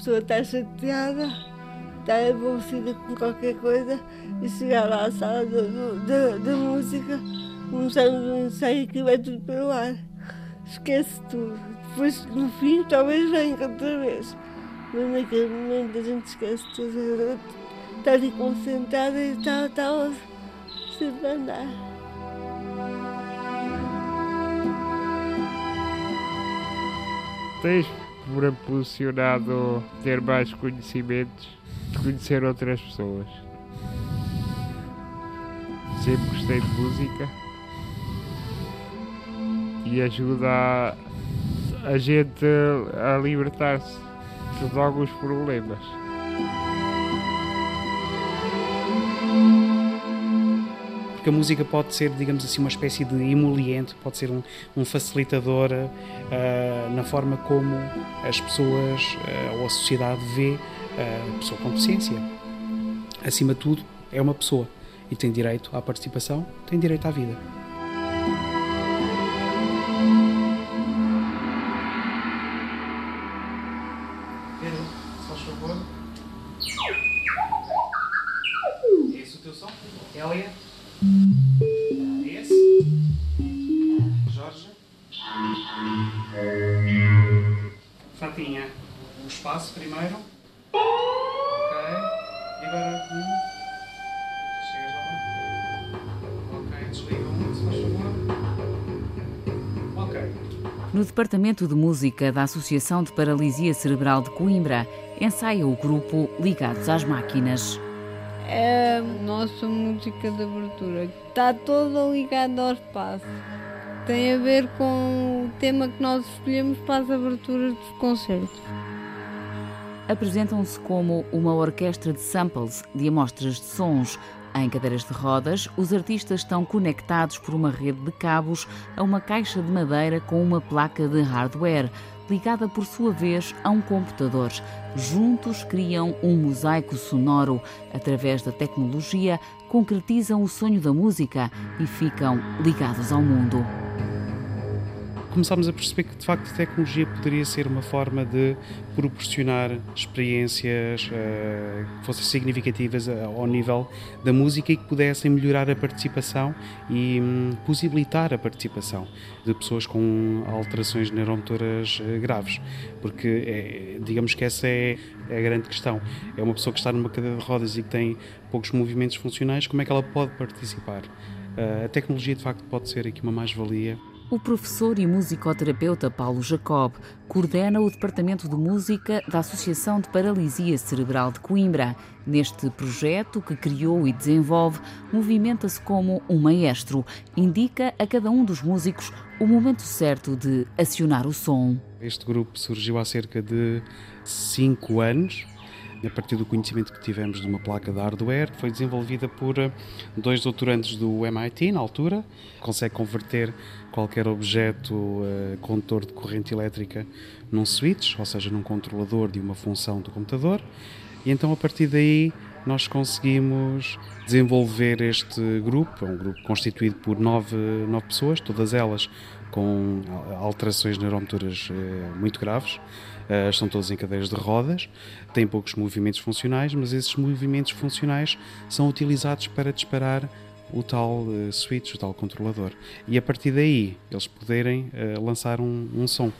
pessoa está chateada, está envolvida com qualquer coisa e chegar lá à sala da música, começamos um ensaio que vai tudo pelo ar. Esquece tudo. Depois, no fim, talvez venha outra vez. Mas naquele momento a gente esquece tudo. Está ali concentrada e está, está sempre a andar. Proporcionado ter mais conhecimentos, conhecer outras pessoas. Sempre gostei de música e ajuda a, a gente a libertar-se de alguns problemas. Porque a música pode ser, digamos assim, uma espécie de emoliente, pode ser um, um facilitador uh, na forma como as pessoas uh, ou a sociedade vê a pessoa com deficiência. Acima de tudo, é uma pessoa e tem direito à participação, tem direito à vida. Departamento de Música da Associação de Paralisia Cerebral de Coimbra, ensaia o grupo Ligados às Máquinas. É a nossa música de abertura. Está toda ligada ao espaço. Tem a ver com o tema que nós escolhemos para as aberturas dos concertos. Apresentam-se como uma orquestra de samples de amostras de sons. Em cadeiras de rodas, os artistas estão conectados por uma rede de cabos a uma caixa de madeira com uma placa de hardware, ligada por sua vez a um computador. Juntos criam um mosaico sonoro. Através da tecnologia, concretizam o sonho da música e ficam ligados ao mundo começámos a perceber que de facto a tecnologia poderia ser uma forma de proporcionar experiências uh, que fossem significativas ao nível da música e que pudessem melhorar a participação e um, possibilitar a participação de pessoas com alterações neuromotoras uh, graves, porque é, digamos que essa é a grande questão. É uma pessoa que está numa cadeira de rodas e que tem poucos movimentos funcionais, como é que ela pode participar? Uh, a tecnologia de facto pode ser aqui uma mais-valia o professor e musicoterapeuta Paulo Jacob coordena o Departamento de Música da Associação de Paralisia Cerebral de Coimbra. Neste projeto que criou e desenvolve, movimenta-se como um maestro, indica a cada um dos músicos o momento certo de acionar o som. Este grupo surgiu há cerca de cinco anos a partir do conhecimento que tivemos de uma placa de hardware, foi desenvolvida por eh, dois doutorantes do MIT, na altura, consegue converter qualquer objeto uh, condutor de corrente elétrica num switch, ou seja, num controlador de uma função do computador, e então a partir daí nós conseguimos desenvolver este grupo, é um grupo constituído por nove, nove pessoas, todas elas com alterações neuromotoras uh, muito graves, uh, estão todas em cadeiras de rodas, têm poucos movimentos funcionais, mas esses movimentos funcionais são utilizados para disparar o tal uh, switch, o tal controlador. E a partir daí eles poderem uh, lançar um, um som.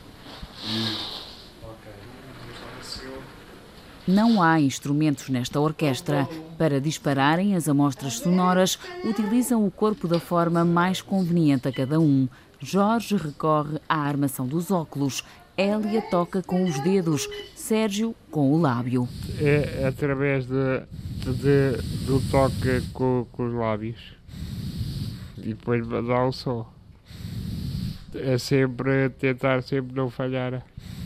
Não há instrumentos nesta orquestra. Para dispararem as amostras sonoras, utilizam o corpo da forma mais conveniente a cada um. Jorge recorre à armação dos óculos. Hélia toca com os dedos, Sérgio com o lábio. É através de, de do toque com, com os lábios e depois mandar o som. É sempre tentar sempre não falhar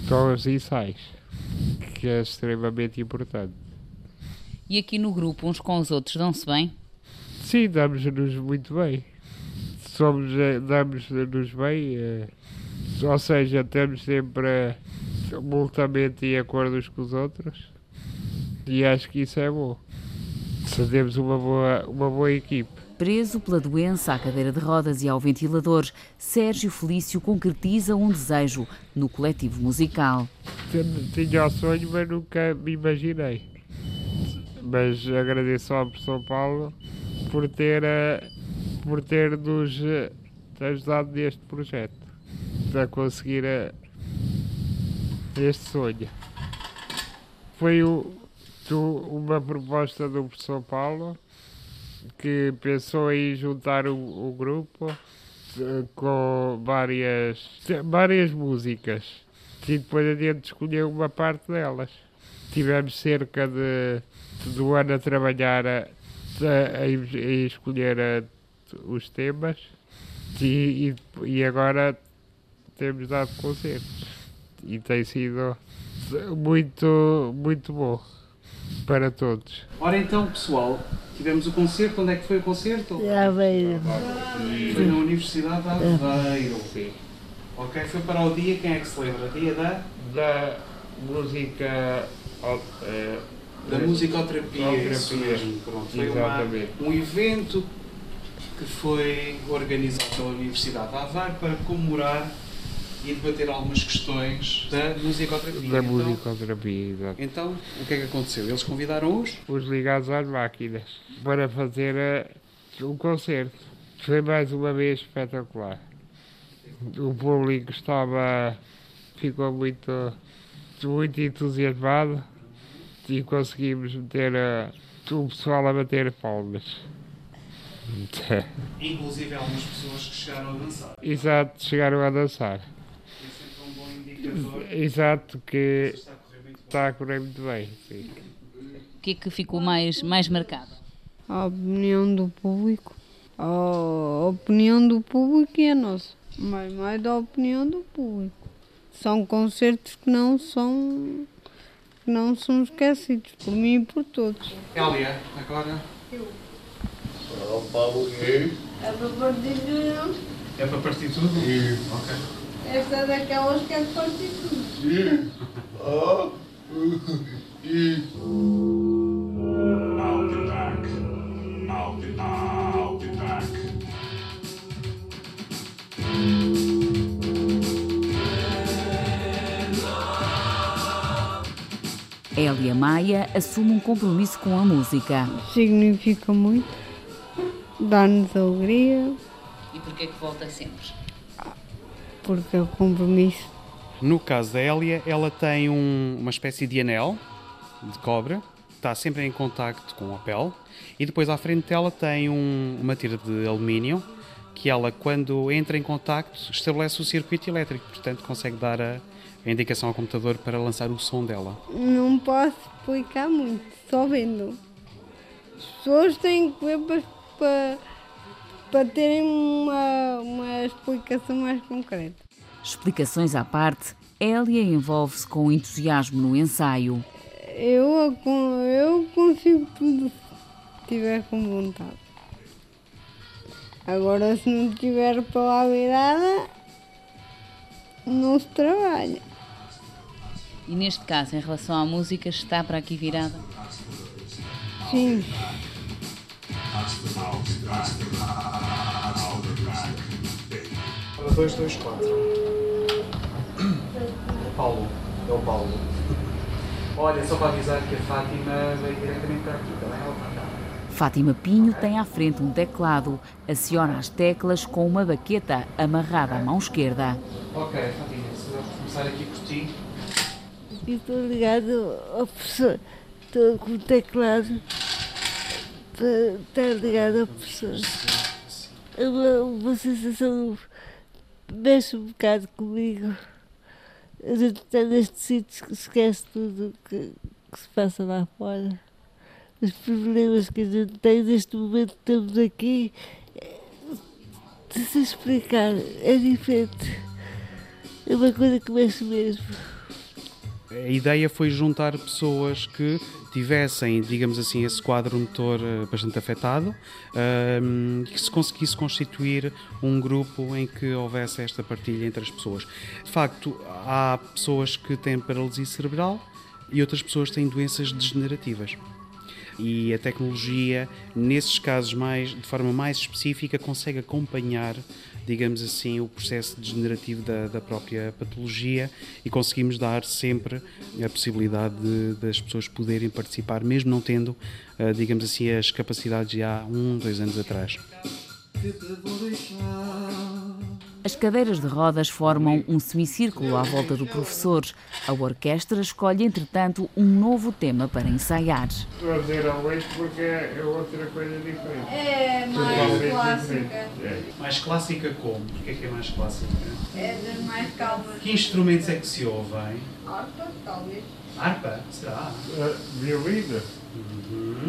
com os ensaios, que é extremamente importante. E aqui no grupo, uns com os outros, dão-se bem? Sim, damos-nos muito bem. Somos, eh, damos-nos bem, é, ou seja, temos sempre multamente em acordo uns com os outros e acho que isso é bom. Se temos uma boa, uma boa equipe. Preso pela doença à cadeira de rodas e ao ventilador, Sérgio Felício concretiza um desejo no coletivo musical. Tinha o sonho, mas nunca me imaginei. Mas agradeço ao professor Paulo por ter, eh, por ter nos eh, ajudado neste projeto, para conseguir eh, este sonho. Foi o, uma proposta do professor Paulo que pensou em juntar o, o grupo eh, com várias, várias músicas e depois a gente escolheu uma parte delas. Tivemos cerca de, de um ano a trabalhar a, a, a escolher a, os temas e, e, e agora temos dado concertos e tem sido muito, muito bom para todos. Ora então, pessoal, tivemos o concerto. Onde é que foi o concerto? Aveiro. Foi na Universidade de Aveiro. Sim. Ok, foi para o dia, quem é que se lembra? Dia da? Da música. Uh, da musicoterapia, isso mesmo. Pronto, foi uma, um evento que foi organizado pela Universidade de Aveiro para comemorar e debater algumas questões da musicoterapia. Da então, musicoterapia, exato. Então, o que é que aconteceu? Eles convidaram-os? Os ligados às máquinas para fazer uh, um concerto. Foi mais uma vez espetacular. O público estava. ficou muito, muito entusiasmado e conseguimos meter uh, o pessoal a bater palmas. Inclusive algumas pessoas que chegaram a dançar. Exato, chegaram a dançar. Exato, que está a correr muito bem. Sim. O que é que ficou mais, mais marcado? A opinião do público. A opinião do público e a nossa. Mas mais da opinião do público. São concertos que não são que não são esquecidos por mim e por todos. Elia, agora. Eu. É para partir tudo. É para partir tudo? Sim. Ok. Esta é daquelas que é de partir tudo. I'll be back. I'll be, I'll be back. Elia Maia assume um compromisso com a música. Significa muito, dá-nos alegria. E porquê que volta sempre? Porque é o compromisso. No caso da Hélia, ela tem um, uma espécie de anel de cobre, está sempre em contacto com a pele, e depois à frente dela tem um, uma tira de alumínio que ela, quando entra em contacto, estabelece o circuito elétrico, portanto consegue dar a, a indicação ao computador para lançar o som dela. Não posso explicar muito, só vendo. As pessoas têm que ver para, para para terem uma, uma explicação mais concreta. Explicações à parte, Elia envolve-se com entusiasmo no ensaio. Eu, eu consigo tudo se tiver com vontade. Agora, se não tiver para lá virada, não se trabalha. E neste caso, em relação à música, está para aqui virada? Sim. Para 2, 2, 4. Paulo, é o Paulo. Olha, só para avisar que a Fátima veio diretamente para aqui, também ela cá. Fátima Pinho tem à frente um teclado, aciona as teclas com uma baqueta amarrada à mão esquerda. Ok, Fátima, se vamos começar aqui por ti. Estou ligado ao professor, estou com o teclado para estar ligado ao professor. É uma, uma sensação mexe um bocado comigo. A gente está neste sítio que esquece tudo que, que se passa lá fora. Os problemas que a gente tem neste momento estamos aqui. De se explicar, é diferente. É uma coisa que mexe mesmo. A ideia foi juntar pessoas que tivessem, digamos assim, esse quadro motor eh, bastante afetado, um, que se conseguisse constituir um grupo em que houvesse esta partilha entre as pessoas. De facto, há pessoas que têm paralisia cerebral e outras pessoas têm doenças degenerativas. e a tecnologia, nesses casos mais, de forma mais específica, consegue acompanhar digamos assim, o processo degenerativo da, da própria patologia e conseguimos dar sempre a possibilidade de, das pessoas poderem participar, mesmo não tendo, eh, digamos assim, as capacidades de há um, dois anos atrás. As cadeiras de rodas formam um semicírculo à volta do professor. A orquestra escolhe, entretanto, um novo tema para ensaiar. Estou a dizer ao leite porque é outra coisa diferente. É mais clássica. É. Mais clássica como? Porquê é que é mais clássica? É das mais calmas. Que instrumentos é que se ouvem? Harpa, talvez. Harpa? Será? Uh, violino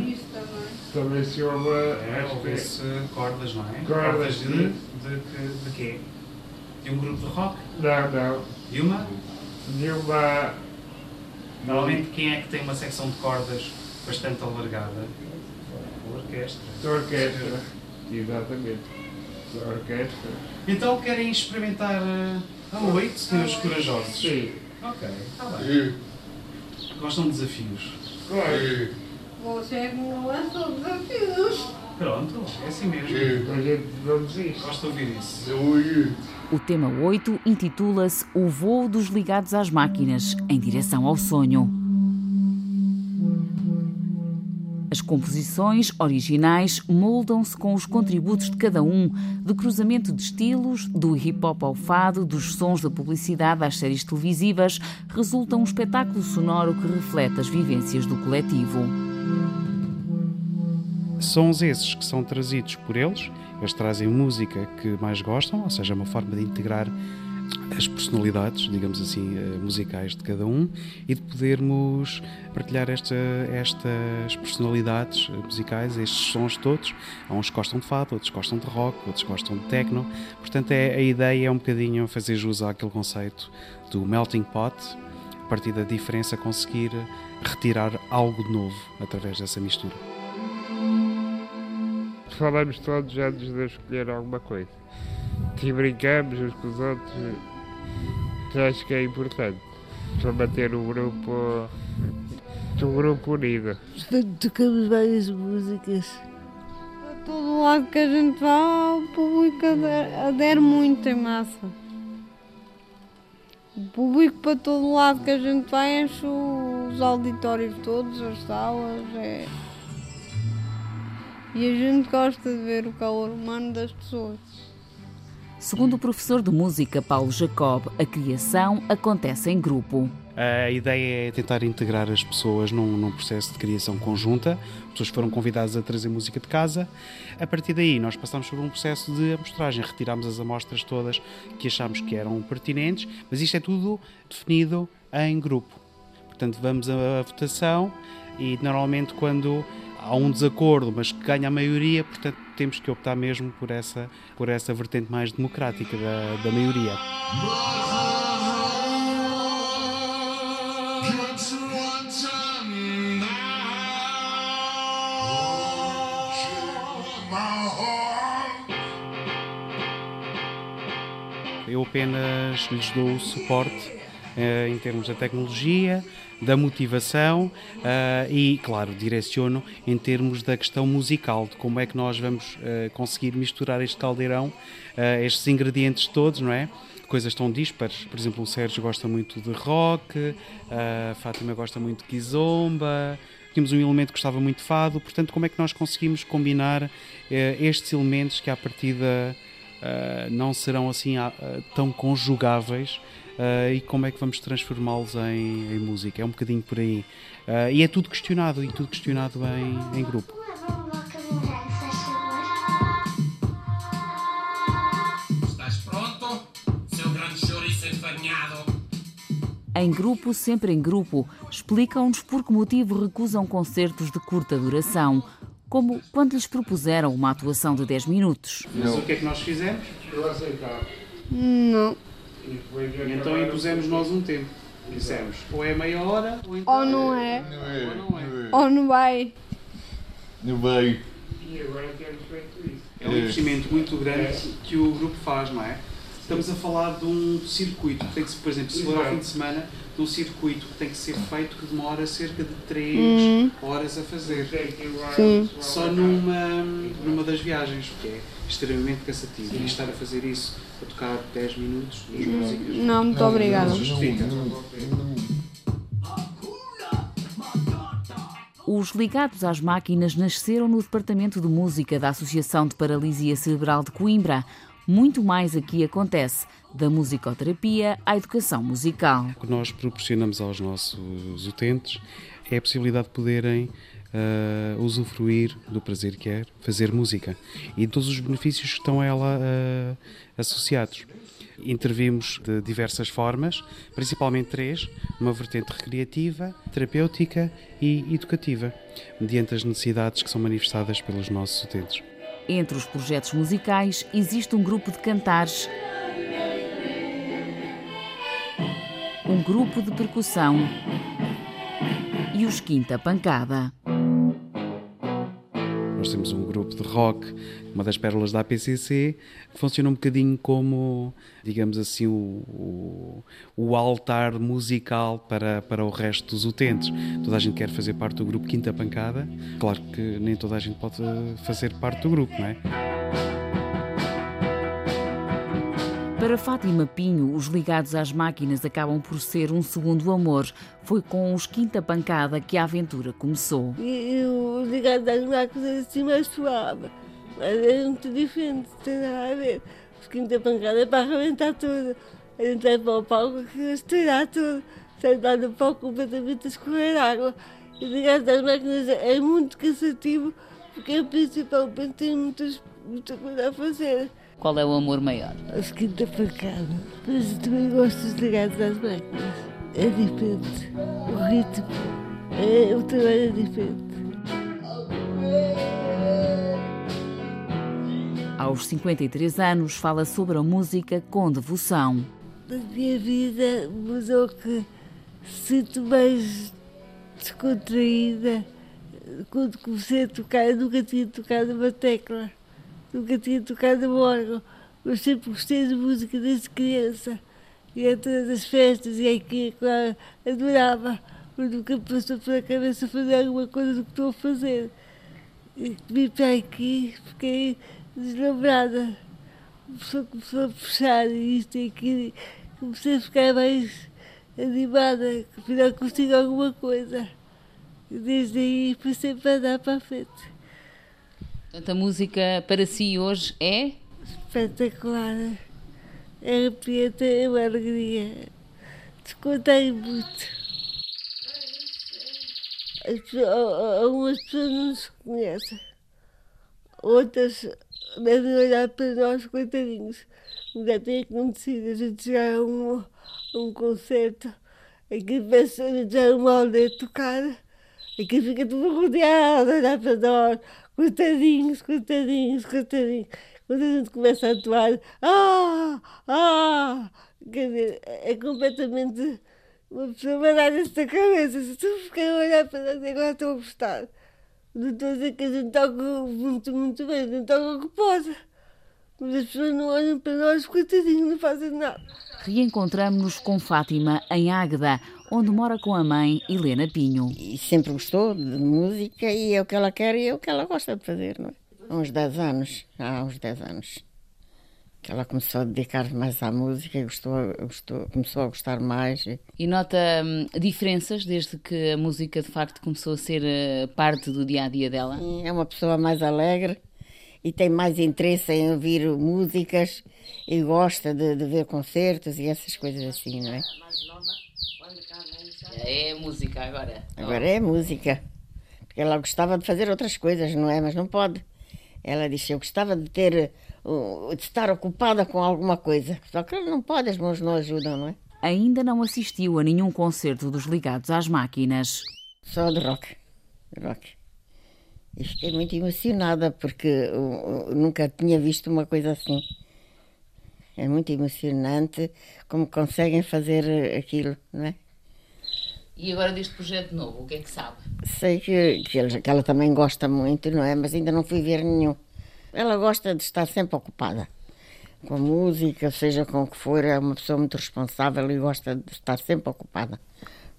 Isso também. também se ouve É, ouve-se cordas, não é? Cordas de, de- de, de, de quê? De um grupo de rock? Não, não. De uma? De uma. Normalmente quem é que tem uma secção de cordas bastante alargada? A orquestra. Da orquestra. Exatamente. Da orquestra. Então querem experimentar eh, a oito, senhores corajosos? Sim. Ok, está bem. Gostam de desafios? Claro. Você não lançou desafios. Pronto, é assim mesmo. A gente não desiste. Gosto de ouvir isso. O tema 8 intitula-se O Voo dos Ligados às Máquinas, em direção ao sonho. As composições originais moldam-se com os contributos de cada um, do cruzamento de estilos, do hip hop ao fado, dos sons da publicidade às séries televisivas, resulta um espetáculo sonoro que reflete as vivências do coletivo. Sons esses que são trazidos por eles, eles trazem música que mais gostam, ou seja, uma forma de integrar as personalidades, digamos assim, eh, musicais de cada um e de podermos partilhar esta, estas personalidades musicais, estes sons todos. Há uns que gostam de fado, outros gostam de rock, outros gostam de techno. Portanto, é, a ideia é um bocadinho fazer jus àquele conceito do melting pot, a partir da diferença conseguir retirar algo de novo através dessa mistura. Falamos todos antes de escolher alguma coisa. E brincamos uns com os outros. que Acho que é importante. Para manter o grupo. O grupo unido. Tocamos várias músicas. A todo lado que a gente vá, o público adere, adere muito em massa. O público para todo lado que a gente vai enche os auditórios todos, as salas. É... E a gente gosta de ver o calor humano das pessoas. Segundo o professor de música Paulo Jacob, a criação acontece em grupo. A ideia é tentar integrar as pessoas num, num, processo de criação conjunta. As pessoas foram convidadas a trazer música de casa. A partir daí, nós passamos por um processo de amostragem. Retirámos as amostras todas que achámos que eram pertinentes, mas isto é tudo definido em grupo. Portanto, vamos à votação e normalmente quando há um desacordo, mas que ganha a maioria, portanto temos que optar mesmo por essa, por essa vertente mais democrática da, da maioria. Eu apenas lhes dou suporte eh, em termos da tecnologia, da motivação uh, e, claro, direciono em termos da questão musical, de como é que nós vamos uh, conseguir misturar este caldeirão, uh, estes ingredientes todos, não é? Coisas tão dispares. Por exemplo, o Sérgio gosta muito de rock, a Fátima gosta muito de kizomba, tínhamos um elemento que gostava muito de fado, portanto, como é que nós conseguimos combinar estes elementos que, à partida, não serão assim tão conjugáveis Uh, e como é que vamos transformá-los em, em, música. É um bocadinho por aí. Uh, e é tudo questionado, e tudo questionado em, em grupo. Estás pronto, seu grande chouriço enfarinhado? Em grupo, sempre em grupo, explicam-nos por que motivo recusam concertos de curta duração, como quando lhes propuseram uma atuação de 10 minutos. Mas o que é que nós fizemos? Eu aceitava. Não. E Então impusemos nós um tempo. Dissemos, ou é meia hora, ou então... Ou não é, Não é, Ou não é. é. ou não vai. Não vai. E agora temos feito isso. É um investimento muito grande que o grupo faz, não é? Estamos a falar de um circuito que tem que por exemplo, se for ao fim de semana, de um circuito que tem que ser feito que demora cerca de 3 Hum. horas a fazer. Sim. Só numa, numa das viagens, que é extremamente cansativo. E estar a fazer isso, a tocar 10 minutos, duas músicas. Não, muito obrigada. Justifica. Os ligados às máquinas nasceram no Departamento de Música da Associação de Paralisia Cerebral de Coimbra. Muito mais aqui acontece, da musicoterapia à educação musical. O que nós proporcionamos aos nossos utentes é a possibilidade de poderem ah, usufruir do prazer que é fazer música e todos os benefícios que estão a ela ah, associados. Intervimos de diversas formas, principalmente três: uma vertente recreativa, terapêutica e educativa, mediante as necessidades que são manifestadas pelos nossos utentes. Entre os projetos musicais existe um grupo de cantares, um grupo de percussão e os Quinta Pancada. Nós temos um grupo de rock, uma das pérolas da APCC, que funciona um bocadinho como, digamos assim, o, o, o altar musical para, para o resto dos utentes. Toda a gente quer fazer parte do grupo Quinta Pancada. Claro que nem toda a gente pode fazer parte do grupo, não é? Para Fátima Pinho, os ligados às máquinas acabam por ser um segundo amor. Foi com os Quinta Pancada que a aventura começou. E, e o ligado às máquinas é assim mais suave. Mas é muito diferente, tem nada a ver. Os quinta pancada é para arrebentar tudo. A gente vai para o palco que estourar tudo. Sentar no palco completamente a escorrer água. E ligado às máquinas é muito cansativo, porque principalmente tem muitas, muita coisa a fazer. Qual é o amor maior? Os quinta pancada. Mas eu também gosto dos ligados às máquinas. É diferente. O ritmo, é, o trabalho é diferente. Aos 53 anos, fala sobre a música com devoção. A minha vida mudou que sinto mais descontraída. Quando comecei a tocar, eu nunca tinha tocado uma tecla, nunca tinha tocado um órgão, mas sempre gostei de música desde criança. E a todas as festas, e aqui, claro, adorava, mas nunca passou pela cabeça fazer alguma coisa do que estou a fazer. E vim para aqui, fiquei deslumbrada. Pessoa começou a puxar isto e aquilo, e comecei a ficar mais animada, que afinal consigo alguma coisa. E desde aí foi sempre a andar para a frente. Portanto, a música para si hoje é? Espetacular. É arrepiante, é uma alegria. Descontei muito. Algumas pessoas não se conhecem. Outras devem olhar para nós, coitadinhos. Já tem acontecido a gente chegar a um, a um concerto que pensa a gente já uma aldeia tocada, em que fica tudo rodeado, a olhar para nós, coitadinhos, coitadinhos, coitadinhos. Quando a gente começa a atuar, ah, ah, quer dizer, é completamente uma pessoa baralha-se da cabeça. Se tu ficar a olhar para nós, agora estou a gostar. Não estou a dizer que a gente toca muito, muito bem, a gente toca o que pode. Mas as pessoas não olham para nós, coitadinhos, não fazem nada. Reencontramos-nos com Fátima em Águeda, onde mora com a mãe Helena Pinho. e sempre gostou de música e é o que ela quer e é o que ela gosta de fazer, não é? Há uns 10 anos, há uns 10 anos, que ela começou a dedicar mais à música e gostou, gostou, começou a gostar mais. e- nota hum, diferenças desde que a música de facto começou a ser eh, parte do dia a dia dela? e é uma pessoa mais alegre e tem mais interesse em ouvir músicas e gosta de, de ver concertos e essas coisas assim, não é? É música agora. Agora é música. Porque ela gostava de fazer outras coisas, não é? Mas não pode. Ela disse, eu gostava de ter, de estar ocupada com alguma coisa. Só que não pode, as mãos não ajudam, não é? Ainda não assistiu a nenhum concerto dos ligados às máquinas. Só de rock. Rock. E fiquei muito emocionada porque uh, nunca tinha visto uma coisa assim. É muito emocionante como conseguem fazer uh, aquilo, não é? E agora deste projeto novo, o que é que sabe? Sei que, que, eles- que ela também gosta muito, não é? Mas ainda não fui ver nenhum. Ela gosta de estar sempre ocupada. com a música, seja com o que for, é uma pessoa muito responsável e gosta de estar sempre ocupada.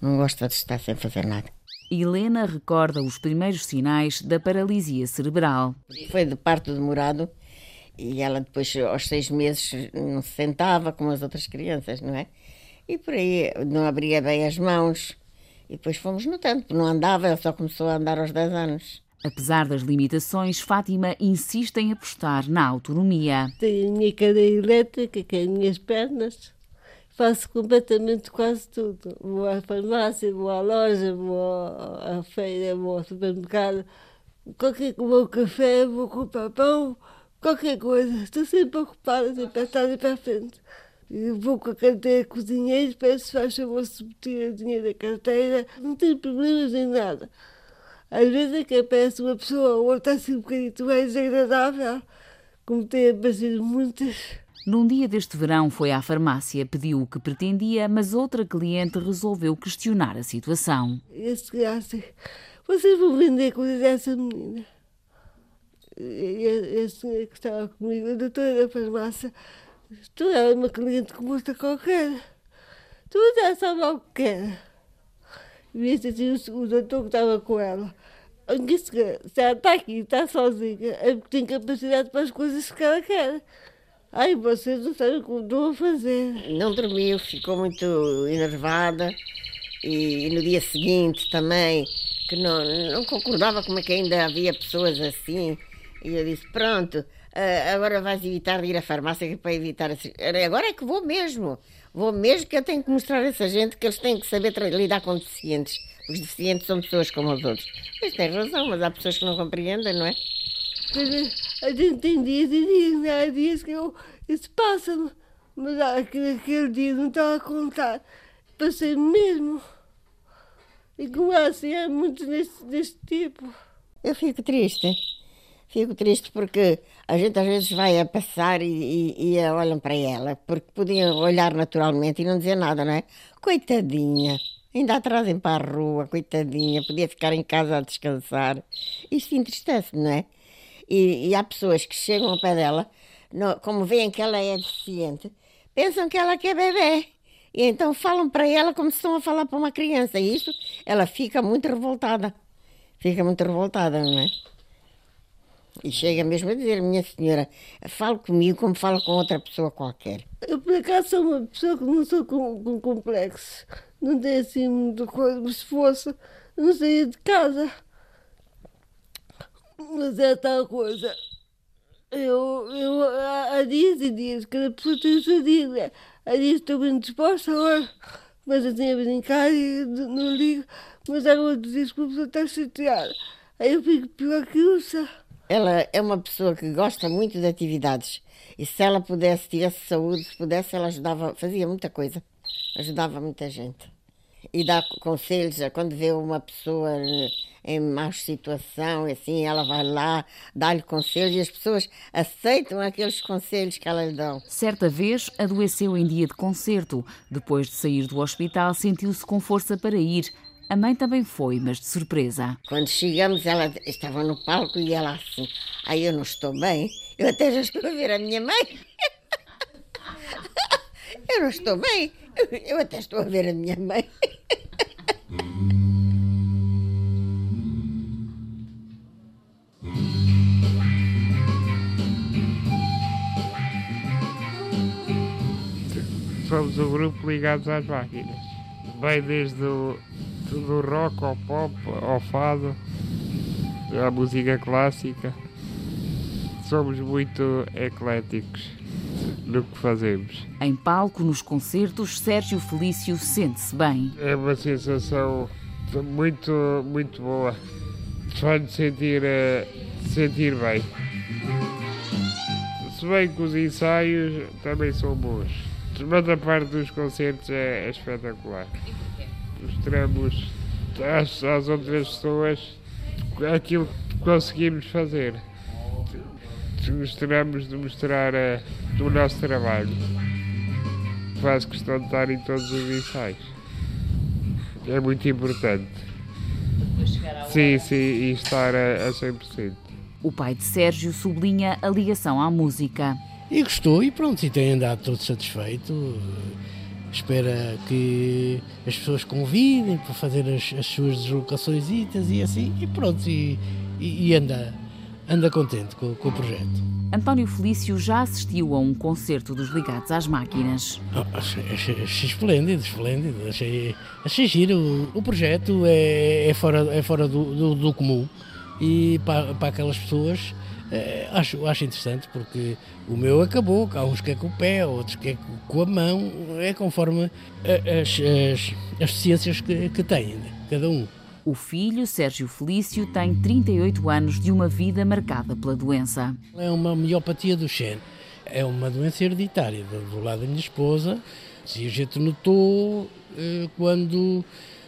Não gosta de estar sem fazer nada. Helena recorda os primeiros sinais da paralisia cerebral. Foi de parto demorado e ela depois, aos seis meses, não se sentava como as outras crianças, não é? E por aí não abria bem as mãos. E depois fomos notando, não andava, ela só começou a andar aos 10 anos. Apesar das limitações, Fátima insiste em apostar na autonomia. Tenho a minha cadeira elétrica, que é as minhas pernas. Faço completamente quase tudo. Vou à farmácia, vou à loja, vou à feira, vou ao supermercado. Qualquer vou ao café, vou comprar pão, qualquer coisa. Estou sempre ocupada, sempre a estar para a frente. Vou com a carteira cozinheiro, peço faz favor se o dinheiro da carteira. Não tenho problemas em nada. Às vezes é que aparece uma pessoa ou outra assim um bocadinho mais desagradável, como tem aparecido muitas. Num dia deste verão foi à farmácia, pediu o que pretendia, mas outra cliente resolveu questionar a situação. Esse graça, vocês vão vender coisas dessa menina? E a, senhora que estava comigo, a doutora da farmácia, tu é uma cliente como outra qualquer. Tu já sabe o que quer viste assim o, doutor que estava com ela. Disse que se ela está aqui, está sozinha, é porque tem capacidade para as coisas que ela quer. Ai, vocês não sabem como estão a fazer. Não dormiu, ficou muito enervada e, e, no dia seguinte também, que não, não concordava como é que ainda havia pessoas assim. E eu disse, pronto, uh, agora vais evitar de ir à farmácia para evitar... Agora é que vou mesmo. Vou mesmo que eu tenho que mostrar a essa gente que eles têm que saber lidar com deficientes. Os deficientes são pessoas como os outros. Mas tem razão, mas há pessoas que não compreendem, não é? A gente tem dias e dias, né? há dias que eu, isso passa-me. Mas aquele dia não estava a contar. Passei mesmo. E como é assim, há muitos deste, deste tipo. Eu fico triste. Fico triste porque a gente às vezes vai a passar e, e, e olham para ela, porque podiam olhar naturalmente e não dizer nada, não é? Coitadinha, ainda a trazem para a rua, coitadinha, podia ficar em casa a descansar. Isto entristece, não é? E, e há pessoas que chegam ao pé dela, como veem que ela é deficiente, pensam que ela quer bebê. E então falam para ela como se estão a falar para uma criança. E isso, ela fica muito revoltada. Fica muito revoltada, não é? E chega mesmo a dizer, minha senhora, fale comigo como fala com outra pessoa qualquer. Eu, por acaso, sou uma pessoa que não sou com, com complexo. Não tenho assim muita coisa, se fosse, não saía de casa. Mas é tal coisa. Eu, eu há, há dias e dias, cada pessoa tem o seu dia. Né? Há dias estou bem disposta, agora, mas assim a brincar e não ligo. Mas há outros dias que a pessoa está chateada. Aí eu fico pior que o ela é uma pessoa que gosta muito de atividades e se ela pudesse, tivesse saúde, se pudesse, ela ajudava, fazia muita coisa, ajudava muita gente. E dá conselhos, quando vê uma pessoa em má situação, assim, ela vai lá, dá-lhe conselhos e as pessoas aceitam aqueles conselhos que ela lhe dá. Certa vez adoeceu em dia de concerto. Depois de sair do hospital, sentiu-se com força para ir, a mãe também foi, mas de surpresa. Quando chegamos, ela estava no palco e ela assim, aí eu não estou bem, eu até já estou a ver a minha mãe. eu não estou bem, eu até estou a ver a minha mãe. Somos o grupo ligados às máquinas. Vai desde o do rock ao pop, ao fado, à música clássica. Somos muito ecléticos no que fazemos. Em palco, nos concertos, Sérgio Felício sente-se bem. É uma sensação muito, muito boa. Faz-me sentir, uh, sentir bem. Se bem que os ensaios também são bons. Mas a parte dos concertos é, é espetacular mostramos às, às outras pessoas aquilo que conseguimos fazer. Gostamos de mostrar uh, o nosso trabalho. Faço questão de estar em todos os ensaios. É muito importante. Sim, sim, e estar a, a 100%. O pai de Sérgio sublinha a ligação à música. E gostou e pronto, e tem andado todo satisfeito. Espera que as pessoas convidem para fazer as, as suas deslocações e assim, e pronto, e, e, e anda, anda contente com, com, o projeto. António Felício já assistiu a um concerto dos Ligados às Máquinas. Oh, achei, achei, achei, esplêndido, esplêndido. Achei, achei giro. O, o projeto é, é, fora, é fora do, do, do comum e para, para aquelas pessoas é, acho, acho interessante porque o meu acabou, há uns que é com o pé, outros que é com a mão, é conforme as, as, as ciências que, que têm, né? cada um. O filho, Sérgio Felício, tem 38 anos de uma vida marcada pela doença. É uma miopatia do Shen. É uma doença hereditária do lado da minha esposa. Se a gente notou eh, quando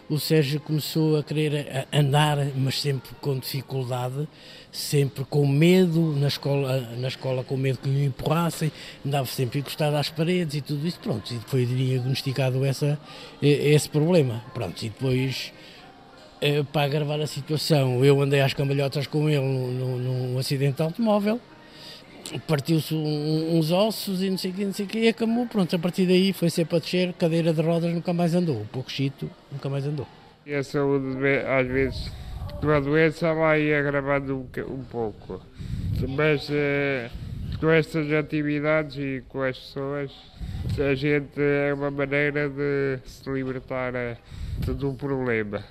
o Sérgio começou a querer andar, mas sempre com dificuldade, sempre com medo, na escola, na escola com medo que lhe empurrassem, andava sempre encostado às paredes e tudo isso, pronto, e foi diagnosticado essa, esse problema, pronto, e depois eh, para agravar a situação, eu andei às cambalhotas com ele num, num acidente de automóvel, partiu-se uns ossos e não sei o que, não sei o que, e acabou, pronto, a partir daí foi sempre a descer, cadeira de rodas nunca mais andou, o pouco chito nunca mais andou. E a saúde, às vezes, com a doença vai agravando um, um pouco, mas eh, com estas atividades e com as pessoas, a gente é uma maneira de se libertar eh, de um problema.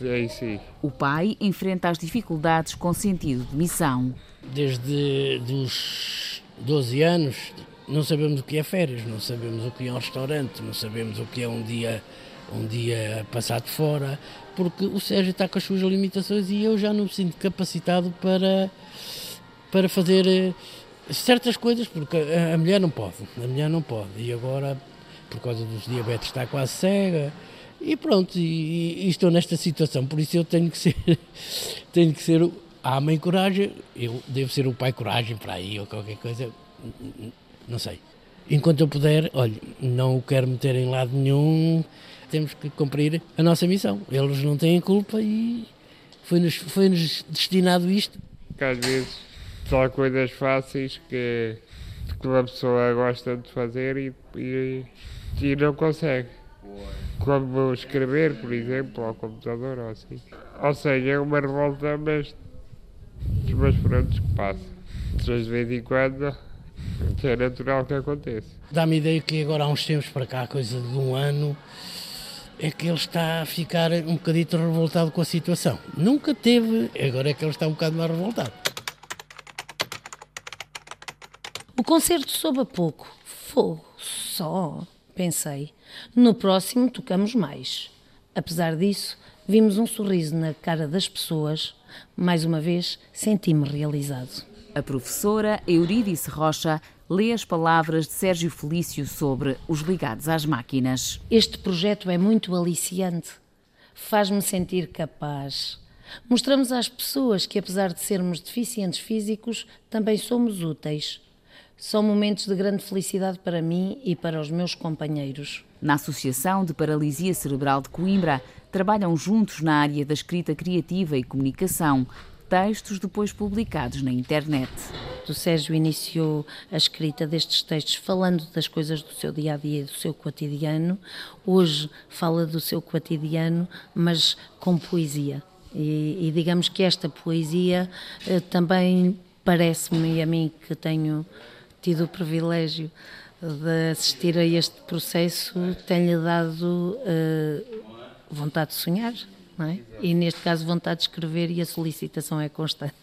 É si. O pai enfrenta as dificuldades com sentido de missão desde os 12 anos não sabemos o que é férias, não sabemos o que é um restaurante, não sabemos o que é um dia um dia passado fora, porque o Sérgio está com as suas limitações e eu já não me sinto capacitado para para fazer eh, certas coisas, porque a, mulher não pode, a mulher não pode, e agora por causa dos diabetes está quase cega, e pronto, e, e, estou nesta situação, por isso eu tenho que ser, tenho que ser a mãe coragem, eu devo ser o pai coragem para aí ou qualquer coisa, não sei. Enquanto eu puder, olha, não o quero meter em lado nenhum, temos que cumprir a nossa missão. Eles não têm culpa e foi-nos foi -nos destinado isto. Que às vezes só coisas fáceis que, que uma pessoa gosta de fazer e, e, e não consegue. Como escrever, por exemplo, ao computador ou assim. Ou seja, é uma revolta, mas mas pronto, que passa. De vez em quando é natural que aconteça. Dá-me ideia que agora há uns tempos para cá, coisa de um ano, é que ele está a ficar um bocadito revoltado com a situação. Nunca teve, agora é que ele está um bocado mais revoltado. O concerto soube a pouco. Fogo, só, pensei. No próximo tocamos mais. Apesar disso, vimos um sorriso na cara das pessoas mais uma vez, senti-me realizado. A professora Eurídice Rocha lê as palavras de Sérgio Felício sobre os ligados às máquinas. Este projeto é muito aliciante. Faz-me sentir capaz. Mostramos às pessoas que, apesar de sermos deficientes físicos, também somos úteis. São momentos de grande felicidade para mim e para os meus companheiros. Na Associação de Paralisia Cerebral de Coimbra, trabalham juntos na área da escrita criativa e comunicação, textos depois publicados na internet. O Sérgio iniciou a escrita destes textos falando das coisas do seu dia a dia do seu cotidiano. Hoje fala do seu cotidiano, mas com poesia. E, e digamos que esta poesia eh, também parece-me a mim que tenho tido o privilégio de assistir a este processo, tem-lhe dado uh, vontade de sonhar, não é? E neste caso vontade de escrever e a solicitação é constante.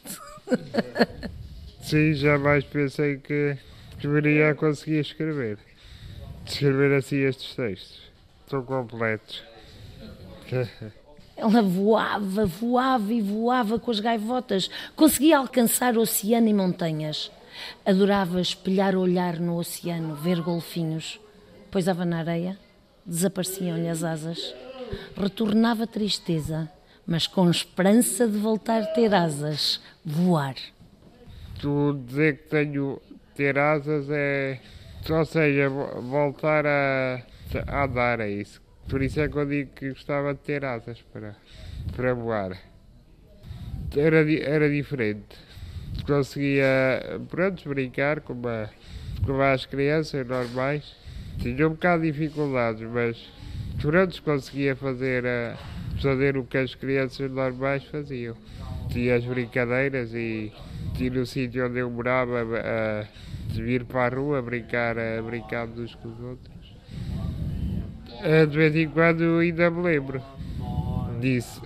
Sim, jamais pensei que, que viria a conseguir escrever. Escrever assim estes textos. Estão completos. Ela voava, voava e voava com as gaivotas. Conseguia alcançar oceano e montanhas. Adorava espelhar o olhar no oceano, ver golfinhos. Poisava na areia, desapareciam-lhe as asas retornava tristeza, mas com esperança de voltar a ter asas, voar. Tu dizer que tenho ter asas é, ou seja, voltar a, a andar, é isso. Por isso é que eu digo que gostava de ter asas para, para voar. Era, era diferente. conseguia, pronto, brincar como, a, como as crianças normais. Tinha um bocado de dificuldades, mas pronto, conseguia fazer, a, fazer o que as crianças normais faziam. Tinha as brincadeiras e tinha no sítio onde eu morava a, de vir para a rua brincar, a brincar uns com os outros. De vez em quando ainda me lembro disso.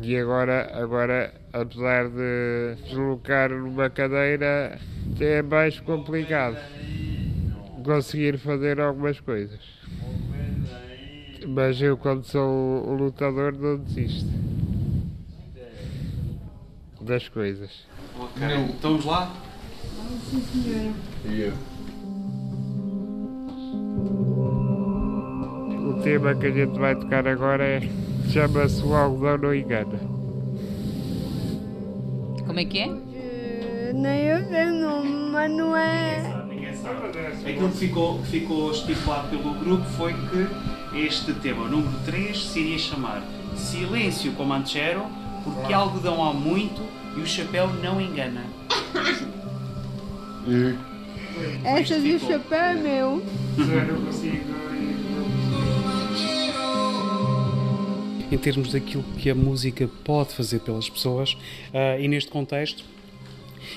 E agora, agora apesar de deslocar numa cadeira, é mais complicado conseguir fazer algumas coisas. Mas eu, quando sou o lutador, não desisto das coisas. Ok, então vamos lá? Sim, senhora. E O tema que a gente vai tocar agora é chama-se O Algodão Não Engana. Como é que é? Nem eu sei o nome, mas não é. Aquilo que ficou, que ficou estipulado pelo grupo foi que este tema, o número 3, se iria chamar Silêncio Comanchero, porque algodão há muito e o chapéu não engana. E Essa do chapéu é meu. Em termos daquilo que a música pode fazer pelas pessoas, ah, e neste contexto,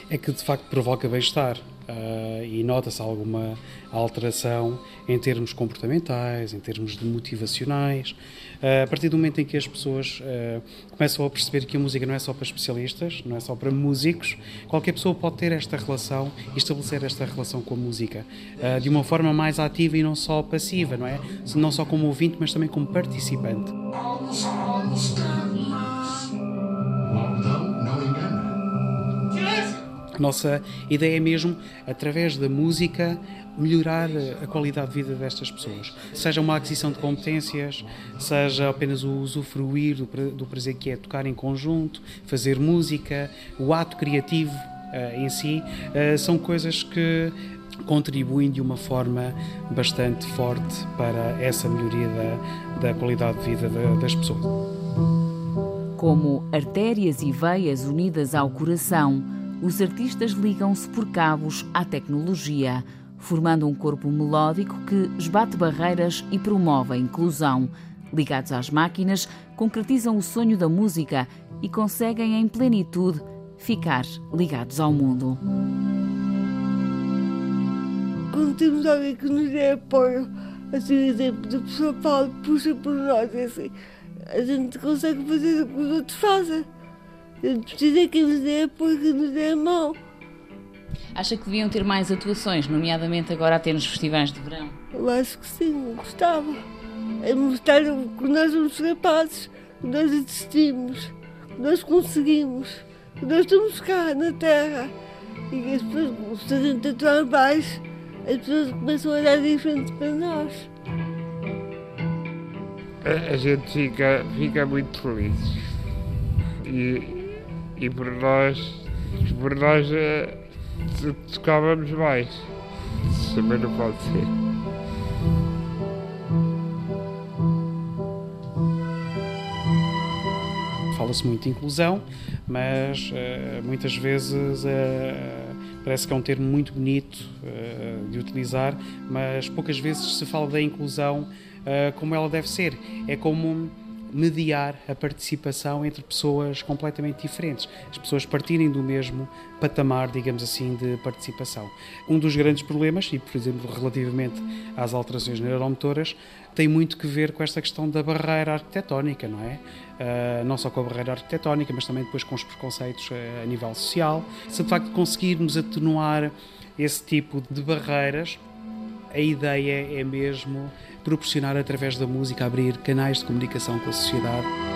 é que de facto provoca bem-estar. Ah, e nota-se alguma alteração em termos comportamentais, em termos de motivacionais. Ah, a partir do momento em que as pessoas ah, começam a perceber que a música não é só para especialistas, não é só para músicos, qualquer pessoa pode ter esta relação e estabelecer esta relação com a música de uma forma mais ativa e não só passiva, não é? Não só como ouvinte, mas também como participante. A nossa ideia é mesmo, através da música, melhorar a qualidade de vida destas pessoas. Seja uma aquisição de competências, seja apenas o usufruir do pra- do prazer que é tocar em conjunto, fazer música, o ato criativo eh, em si, eh, são coisas que contribuem de uma forma bastante forte para essa melhoria da, da qualidade de vida da- das pessoas. Como artérias e veias unidas ao coração, os artistas ligam-se por cabos à tecnologia, formando um corpo melódico que esbate barreiras e promove a inclusão. Ligados às máquinas, concretizam o sonho da música e conseguem, em plenitude, ficar ligados ao mundo. Quando temos alguém que nos dê apoio, assim, exemplo, da pessoa fala, puxa por nós, assim, a gente consegue fazer o que os outros fazem. A gente precisa que nos dê apoio, que nos dê a mão. Acha que deviam ter mais atuações, nomeadamente agora até nos festivais de verão? Eu acho que sim, gostava. É mostrar que nós somos capazes, que nós existimos, que nós conseguimos, que nós estamos cá na Terra. E que as pessoas, se a gente atuar mais, as pessoas começam a olhar diferente para nós. A, a gente fica, fica muito feliz. E, e por nós, por nós to- tocávamos mais. Também não pode ser. Fala-se muito de inclusão, mas eh, muitas vezes eh, parece que é um termo muito bonito eh, de utilizar, mas poucas vezes se fala da inclusão como ela deve ser. É como mediar a participação entre pessoas completamente diferentes, as pessoas partirem do mesmo patamar, digamos assim, de participação. Um dos grandes problemas, e por exemplo relativamente às alterações neuromotoras, tem muito que ver com esta questão da barreira arquitetónica, não é? Ah, não só com a barreira arquitetónica, mas também depois com os preconceitos ah, a nível social. Se de facto conseguirmos atenuar esse tipo de barreiras, a ideia é mesmo proporcionar através da música abrir canais de comunicação com a sociedade